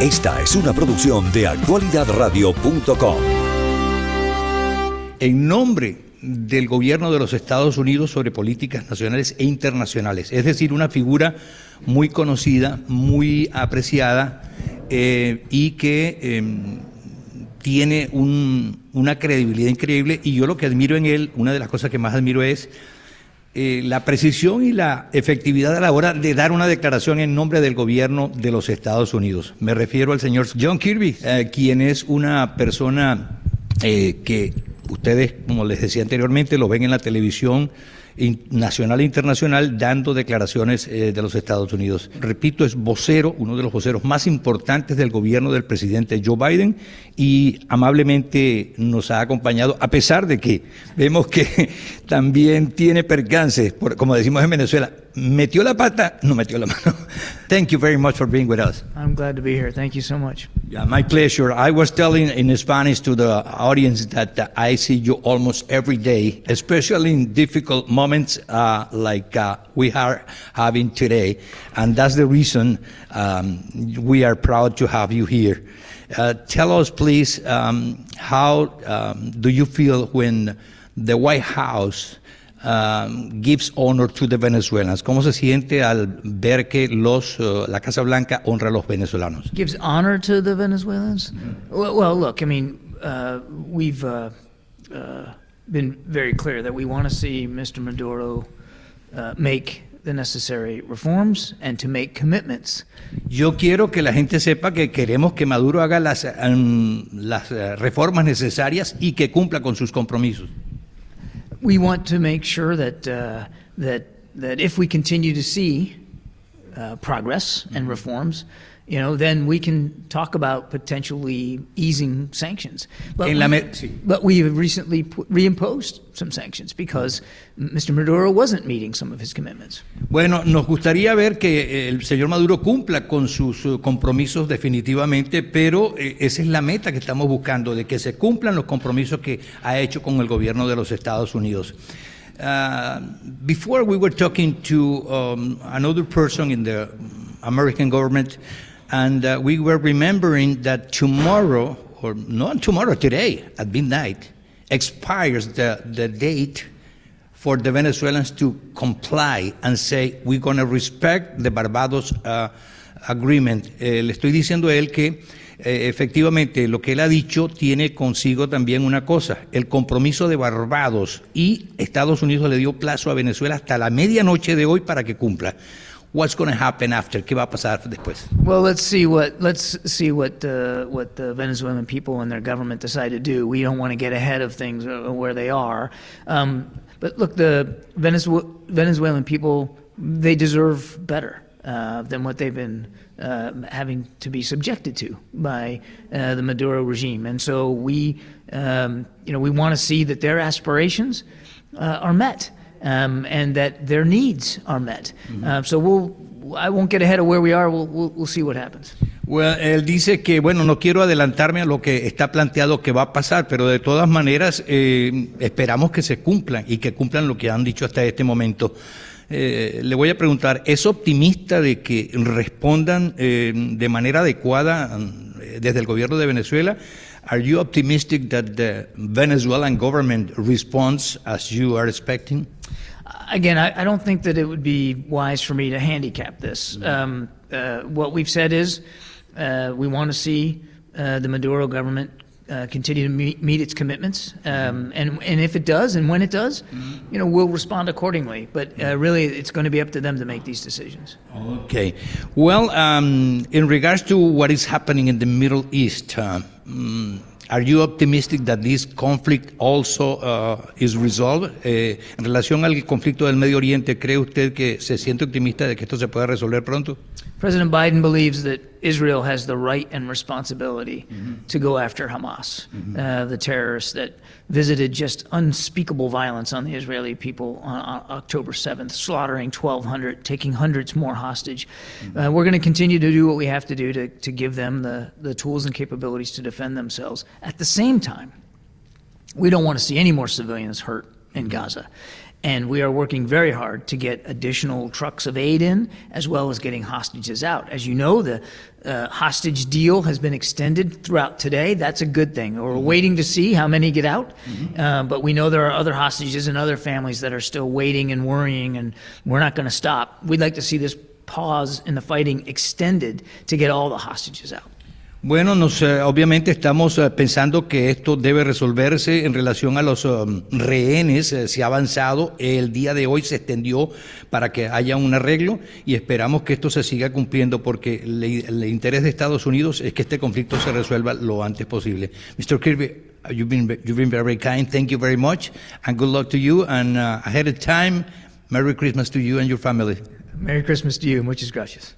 Esta es una producción de actualidadradio.com. En nombre del gobierno de los Estados Unidos sobre políticas nacionales e internacionales, es decir, una figura muy conocida, muy apreciada eh, y que em, tiene una credibilidad increíble y yo lo que admiro en él, una de las cosas que más admiro es eh, la precisión y la efectividad a la hora de dar una declaración en nombre del gobierno de los Estados Unidos. Me refiero al señor John Kirby, eh, quien es una persona eh, que ustedes, como les decía anteriormente, lo ven en la televisión nacional e internacional dando declaraciones de los Estados Unidos. Repito, es vocero, uno de los voceros más importantes del gobierno del presidente Joe Biden y amablemente nos ha acompañado, a pesar de que vemos que también tiene percances, como decimos en Venezuela, metió la pata, no metió la mano. Thank you very much for being with us. I'm glad to be here. Thank you so much. Yeah, my pleasure. I was telling in Spanish to the audience that uh, I see you almost every day, especially in difficult moments uh, like uh, we are having today. And that's the reason um, we are proud to have you here. Uh, tell us, please, um, how um, do you feel when the White House um, gives honor to the Venezuelans? ¿Cómo se siente al ver que los, uh, la Casa Blanca honra a los venezolanos? Gives honor to the Venezuelans? Mm-hmm. Well, well, look, I mean, uh, we've uh, uh been very clear that we want to see Mr. Maduro uh, make the necessary reforms and to make commitments. Yo quiero que la gente sepa que queremos que Maduro haga las, um, las uh, reformas necesarias y que cumpla con sus compromisos. We want to make sure that uh, that that if we continue to see uh, progress and reforms, you know, then we can talk about potentially easing sanctions. But, we, but we have recently put, reimposed some sanctions because Mr. Maduro wasn't meeting some of his commitments. Bueno, nos gustaría ver que el señor Maduro cumpla con sus uh, compromisos definitivamente, pero eh, esa es la meta que estamos buscando, de que se cumplan los compromisos que ha hecho con el gobierno de los Estados Unidos. Uh, before we were talking to um, another person in the American government And uh, we were remembering that tomorrow, or not tomorrow, today at midnight, expires the, the date for the Venezuelans to comply and say, we're going to respect the Barbados uh, Agreement. Eh, le estoy diciendo a él que eh, efectivamente lo que él ha dicho tiene consigo también una cosa, el compromiso de Barbados y Estados Unidos le dio plazo a Venezuela hasta la medianoche de hoy para que cumpla. What's going to happen after? ¿Qué va a pasar después? Well, let's see what let's see what uh, what the Venezuelan people and their government decide to do. We don't want to get ahead of things uh, where they are. Um, but look, the Venezuela, Venezuelan people they deserve better uh, than what they've been uh, having to be subjected to by uh, the Maduro regime. And so we, um, you know, we want to see that their aspirations uh, are met um, and that their needs are met. Uh, so we'll, I won't get ahead of where we are. We'll, we'll, we'll see what happens. Well, él dice que, bueno, no quiero adelantarme a lo que está planteado que va a pasar, pero de todas maneras eh, esperamos que se cumplan y que cumplan lo que han dicho hasta este momento. Eh, le voy a preguntar, ¿es optimista de que respondan eh, de manera adecuada eh, desde el gobierno de Venezuela? Are you optimistic that the Venezuelan government responds as you are expecting? Again, I, I don't think that it would be wise for me to handicap this. Mm-hmm. Um, uh, what we've said is uh, we want to see uh, the Maduro government uh, continue to meet, meet its commitments, um, and and if it does, and when it does, mm-hmm. you know, we'll respond accordingly. But uh, really, it's going to be up to them to make these decisions. Okay. Well, um, in regards to what is happening in the Middle East. Mm, are you optimistic that this conflict also uh, is resolved? Eh, en relación al conflicto del Medio Oriente, ¿cree usted que se siente optimista de que esto se pueda resolver pronto? President Biden believes that Israel has the right and responsibility mm-hmm. to go after Hamas, mm-hmm. uh, the terrorists that visited just unspeakable violence on the Israeli people on, on October 7th, slaughtering 1,200, taking hundreds more hostage. Mm-hmm. Uh, we're going to continue to do what we have to do to, to give them the, the tools and capabilities to defend themselves. At the same time, we don't want to see any more civilians hurt in mm-hmm. Gaza. And we are working very hard to get additional trucks of aid in, as well as getting hostages out. As you know, the uh, hostage deal has been extended throughout today. That's a good thing. We're waiting to see how many get out, uh, but we know there are other hostages and other families that are still waiting and worrying, and we're not going to stop. We'd like to see this pause in the fighting extended to get all the hostages out. Bueno, nos, eh, obviamente estamos eh, pensando que esto debe resolverse en relación a los um, rehenes. eh, se ha avanzado. El día de hoy se extendió para que haya un arreglo y esperamos que esto se siga cumpliendo porque le- el interés de Estados Unidos es que este conflicto se resuelva lo antes posible. Mr. Kirby, you've been, you've been very kind. Thank you very much and good luck to you. And uh, ahead of time, Merry Christmas to you and your family. Merry Christmas to you. Muchas gracias.